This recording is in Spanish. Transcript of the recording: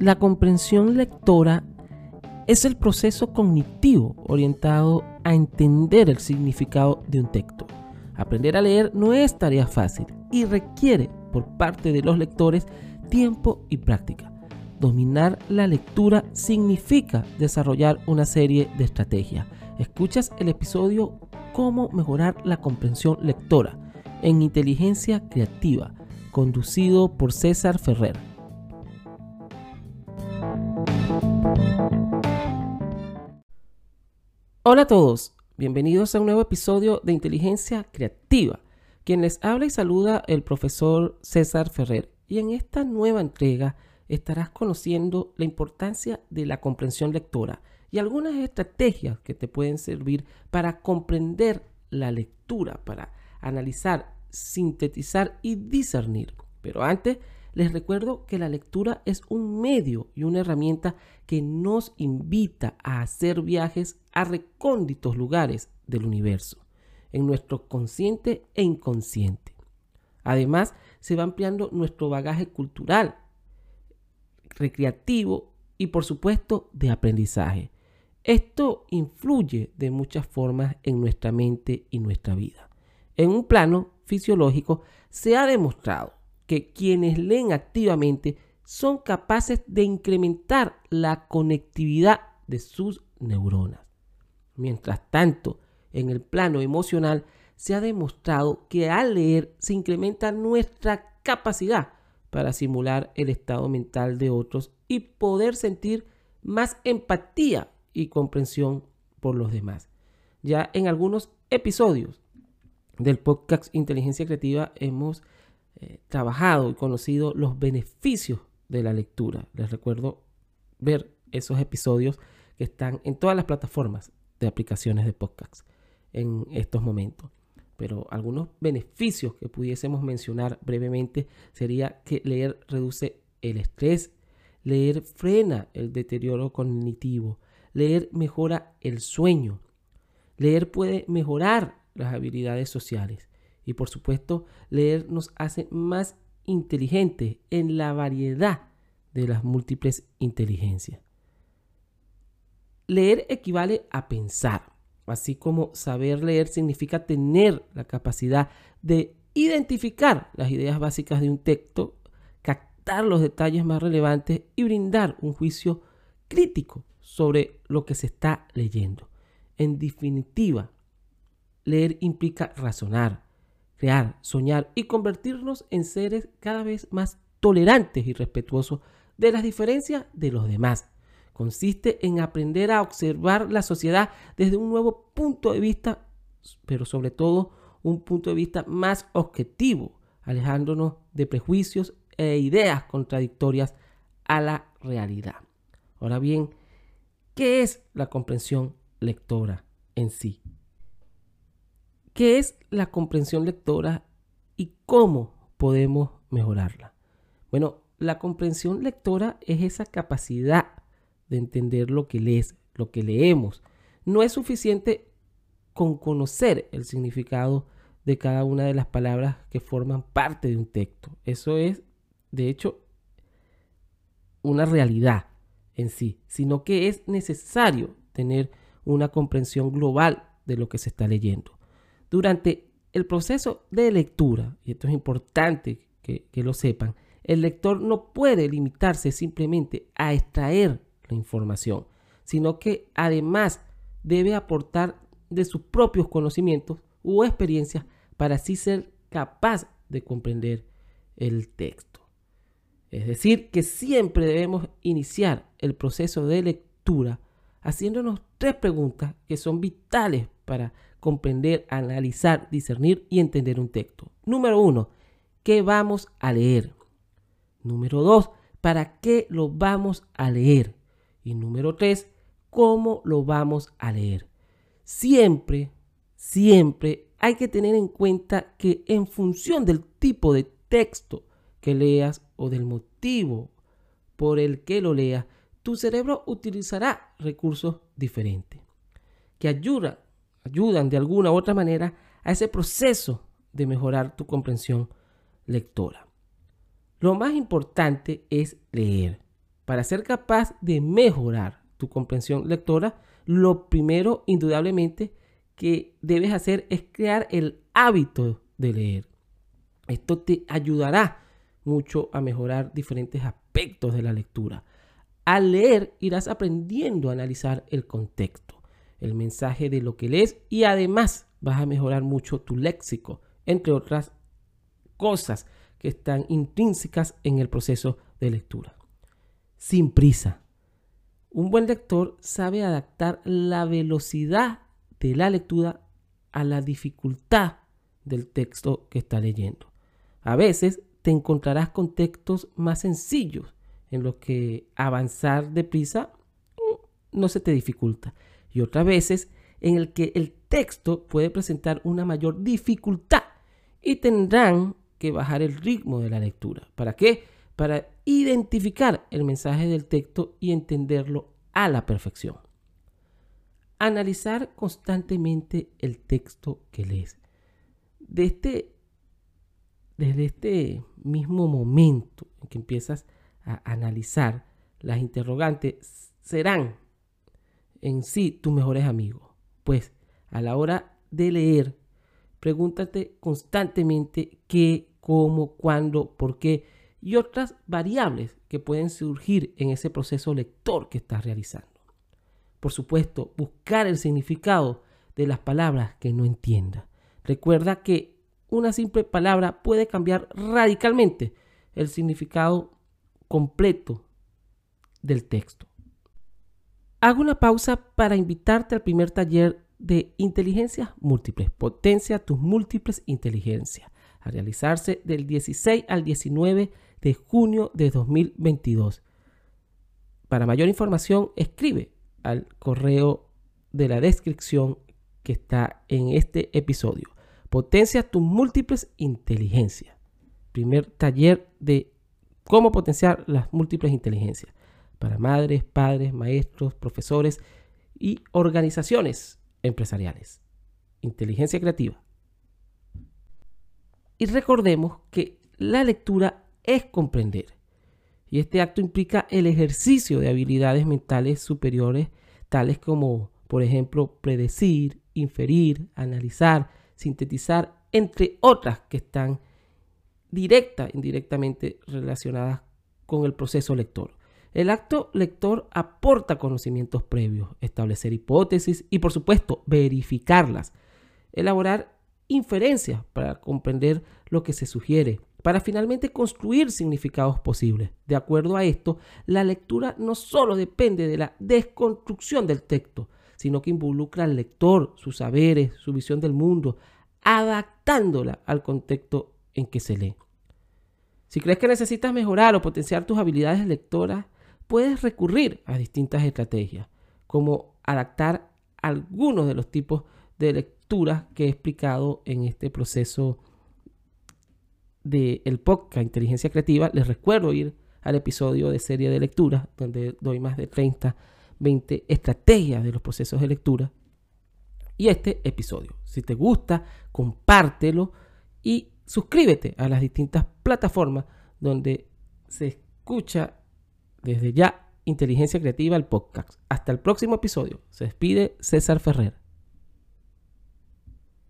La comprensión lectora es el proceso cognitivo orientado a entender el significado de un texto. Aprender a leer no es tarea fácil y requiere por parte de los lectores tiempo y práctica. Dominar la lectura significa desarrollar una serie de estrategias. Escuchas el episodio Cómo mejorar la comprensión lectora en inteligencia creativa, conducido por César Ferrer. Hola a todos, bienvenidos a un nuevo episodio de Inteligencia Creativa. Quien les habla y saluda el profesor César Ferrer. Y en esta nueva entrega estarás conociendo la importancia de la comprensión lectora y algunas estrategias que te pueden servir para comprender la lectura, para analizar, sintetizar y discernir. Pero antes, les recuerdo que la lectura es un medio y una herramienta que nos invita a hacer viajes a recónditos lugares del universo, en nuestro consciente e inconsciente. Además, se va ampliando nuestro bagaje cultural, recreativo y por supuesto de aprendizaje. Esto influye de muchas formas en nuestra mente y nuestra vida. En un plano fisiológico se ha demostrado que quienes leen activamente son capaces de incrementar la conectividad de sus neuronas. Mientras tanto, en el plano emocional se ha demostrado que al leer se incrementa nuestra capacidad para simular el estado mental de otros y poder sentir más empatía y comprensión por los demás. Ya en algunos episodios del podcast Inteligencia Creativa hemos eh, trabajado y conocido los beneficios de la lectura. Les recuerdo ver esos episodios que están en todas las plataformas de aplicaciones de podcast en estos momentos. Pero algunos beneficios que pudiésemos mencionar brevemente sería que leer reduce el estrés, leer frena el deterioro cognitivo, Leer mejora el sueño. Leer puede mejorar las habilidades sociales. Y por supuesto, leer nos hace más inteligentes en la variedad de las múltiples inteligencias. Leer equivale a pensar, así como saber leer significa tener la capacidad de identificar las ideas básicas de un texto, captar los detalles más relevantes y brindar un juicio crítico sobre lo que se está leyendo. En definitiva, leer implica razonar, crear, soñar y convertirnos en seres cada vez más tolerantes y respetuosos de las diferencias de los demás. Consiste en aprender a observar la sociedad desde un nuevo punto de vista, pero sobre todo un punto de vista más objetivo, alejándonos de prejuicios e ideas contradictorias a la realidad. Ahora bien, ¿Qué es la comprensión lectora en sí? ¿Qué es la comprensión lectora y cómo podemos mejorarla? Bueno, la comprensión lectora es esa capacidad de entender lo que lees, lo que leemos. No es suficiente con conocer el significado de cada una de las palabras que forman parte de un texto. Eso es, de hecho, una realidad en sí, sino que es necesario tener una comprensión global de lo que se está leyendo. Durante el proceso de lectura, y esto es importante que, que lo sepan, el lector no puede limitarse simplemente a extraer información, sino que además debe aportar de sus propios conocimientos u experiencias para así ser capaz de comprender el texto. Es decir, que siempre debemos iniciar el proceso de lectura haciéndonos tres preguntas que son vitales para comprender, analizar, discernir y entender un texto. Número uno, ¿qué vamos a leer? Número dos, ¿para qué lo vamos a leer? Y número tres, ¿cómo lo vamos a leer? Siempre, siempre hay que tener en cuenta que en función del tipo de texto que leas o del motivo por el que lo leas, tu cerebro utilizará recursos diferentes que ayudan, ayudan de alguna u otra manera a ese proceso de mejorar tu comprensión lectora. Lo más importante es leer para ser capaz de mejorar tu comprensión lectora, lo primero, indudablemente, que debes hacer es crear el hábito de leer. Esto te ayudará mucho a mejorar diferentes aspectos de la lectura. Al leer irás aprendiendo a analizar el contexto, el mensaje de lo que lees y además vas a mejorar mucho tu léxico, entre otras cosas que están intrínsecas en el proceso de lectura. Sin prisa. Un buen lector sabe adaptar la velocidad de la lectura a la dificultad del texto que está leyendo. A veces te encontrarás con textos más sencillos en los que avanzar deprisa mm, no se te dificulta. Y otras veces en el que el texto puede presentar una mayor dificultad y tendrán que bajar el ritmo de la lectura. ¿Para qué? Para identificar el mensaje del texto y entenderlo a la perfección. Analizar constantemente el texto que lees. Este, desde este mismo momento en que empiezas a analizar, las interrogantes serán en sí tus mejores amigos. Pues a la hora de leer, pregúntate constantemente qué, cómo, cuándo, por qué y otras variables que pueden surgir en ese proceso lector que estás realizando. Por supuesto, buscar el significado de las palabras que no entiendas. Recuerda que una simple palabra puede cambiar radicalmente el significado completo del texto. Hago una pausa para invitarte al primer taller de inteligencias múltiples. Potencia tus múltiples inteligencias. A realizarse del 16 al 19 de junio de 2022. Para mayor información, escribe al correo de la descripción que está en este episodio. Potencia tus múltiples inteligencias. Primer taller de cómo potenciar las múltiples inteligencias para madres, padres, maestros, profesores y organizaciones empresariales. Inteligencia creativa. Y recordemos que la lectura es comprender. Y este acto implica el ejercicio de habilidades mentales superiores, tales como, por ejemplo, predecir, inferir, analizar, sintetizar, entre otras que están directa e indirectamente relacionadas con el proceso lector. El acto lector aporta conocimientos previos, establecer hipótesis y por supuesto verificarlas, elaborar inferencias para comprender lo que se sugiere, para finalmente construir significados posibles. De acuerdo a esto, la lectura no solo depende de la desconstrucción del texto, sino que involucra al lector, sus saberes, su visión del mundo, adaptándola al contexto en que se lee. Si crees que necesitas mejorar o potenciar tus habilidades lectoras, puedes recurrir a distintas estrategias, como adaptar algunos de los tipos de lecturas que he explicado en este proceso del podcast Inteligencia Creativa. Les recuerdo ir al episodio de serie de lectura, donde doy más de 30, 20 estrategias de los procesos de lectura. Y este episodio, si te gusta, compártelo y suscríbete a las distintas plataformas donde se escucha desde ya, Inteligencia Creativa, el podcast. Hasta el próximo episodio. Se despide César Ferrer.